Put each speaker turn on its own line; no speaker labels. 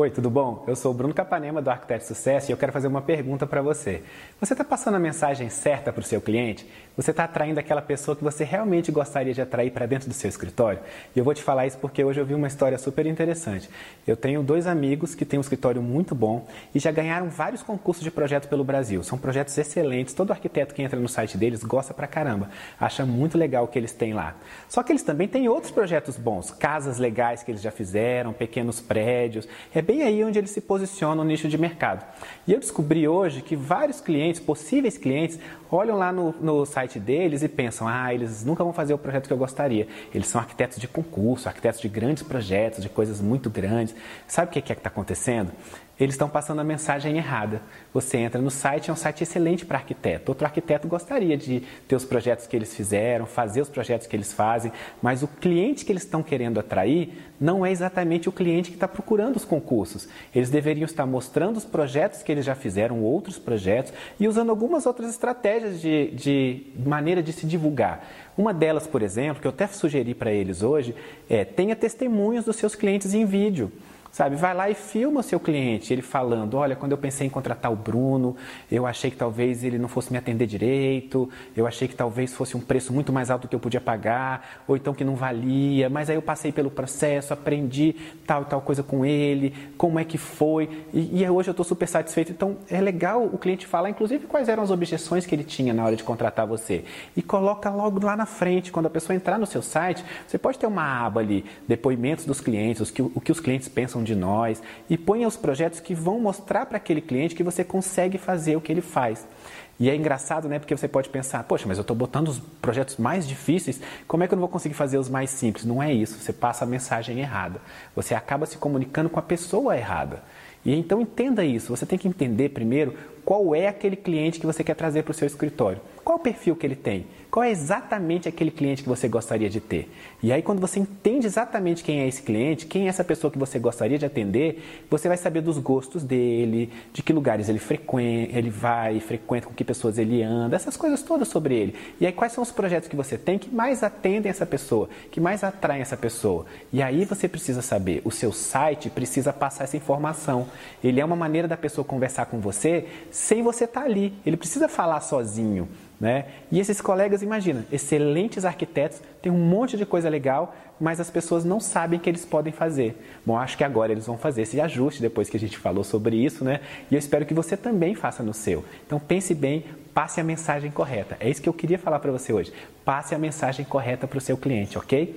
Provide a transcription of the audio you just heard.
Oi, tudo bom? Eu sou o Bruno Capanema do Arquiteto Sucesso e eu quero fazer uma pergunta para você. Você está passando a mensagem certa para o seu cliente? Você está atraindo aquela pessoa que você realmente gostaria de atrair para dentro do seu escritório? E eu vou te falar isso porque hoje eu vi uma história super interessante. Eu tenho dois amigos que têm um escritório muito bom e já ganharam vários concursos de projeto pelo Brasil. São projetos excelentes. Todo arquiteto que entra no site deles gosta pra caramba. Acha muito legal o que eles têm lá. Só que eles também têm outros projetos bons, casas legais que eles já fizeram, pequenos prédios. É bem aí onde eles se posicionam no nicho de mercado. E eu descobri hoje que vários clientes, possíveis clientes, olham lá no, no site deles e pensam: ah, eles nunca vão fazer o projeto que eu gostaria. Eles são arquitetos de concurso, arquitetos de grandes projetos, de coisas muito grandes. Sabe o que é que está acontecendo? Eles estão passando a mensagem errada. Você entra no site, é um site excelente para arquiteto. Outro arquiteto gostaria de ter os projetos que eles fizeram, fazer os projetos que eles fazem, mas o cliente que eles estão querendo atrair não é exatamente o cliente que está procurando os concursos. Eles deveriam estar mostrando os projetos que eles já fizeram, outros projetos, e usando algumas outras estratégias de, de maneira de se divulgar. Uma delas, por exemplo, que eu até sugeri para eles hoje, é tenha testemunhos dos seus clientes em vídeo. Sabe, vai lá e filma o seu cliente, ele falando: Olha, quando eu pensei em contratar o Bruno, eu achei que talvez ele não fosse me atender direito, eu achei que talvez fosse um preço muito mais alto do que eu podia pagar, ou então que não valia, mas aí eu passei pelo processo, aprendi tal e tal coisa com ele, como é que foi, e, e hoje eu estou super satisfeito. Então é legal o cliente falar, inclusive, quais eram as objeções que ele tinha na hora de contratar você. E coloca logo lá na frente, quando a pessoa entrar no seu site, você pode ter uma aba ali, depoimentos dos clientes, o que, o que os clientes pensam de nós e ponha os projetos que vão mostrar para aquele cliente que você consegue fazer o que ele faz. E é engraçado, né? Porque você pode pensar, poxa, mas eu estou botando os projetos mais difíceis, como é que eu não vou conseguir fazer os mais simples? Não é isso, você passa a mensagem errada. Você acaba se comunicando com a pessoa errada. E então entenda isso, você tem que entender primeiro qual é aquele cliente que você quer trazer para o seu escritório. Qual o perfil que ele tem? Qual é exatamente aquele cliente que você gostaria de ter? E aí, quando você entende exatamente quem é esse cliente, quem é essa pessoa que você gostaria de atender, você vai saber dos gostos dele, de que lugares ele frequenta, ele vai, frequenta, com que pessoas ele anda, essas coisas todas sobre ele. E aí, quais são os projetos que você tem que mais atendem essa pessoa, que mais atraem essa pessoa? E aí você precisa saber, o seu site precisa passar essa informação. Ele é uma maneira da pessoa conversar com você sem você estar tá ali. Ele precisa falar sozinho. Né? E esses colegas, imagina, excelentes arquitetos, tem um monte de coisa legal, mas as pessoas não sabem que eles podem fazer. Bom, acho que agora eles vão fazer esse ajuste depois que a gente falou sobre isso, né? E eu espero que você também faça no seu. Então pense bem, passe a mensagem correta. É isso que eu queria falar para você hoje. Passe a mensagem correta para o seu cliente, ok?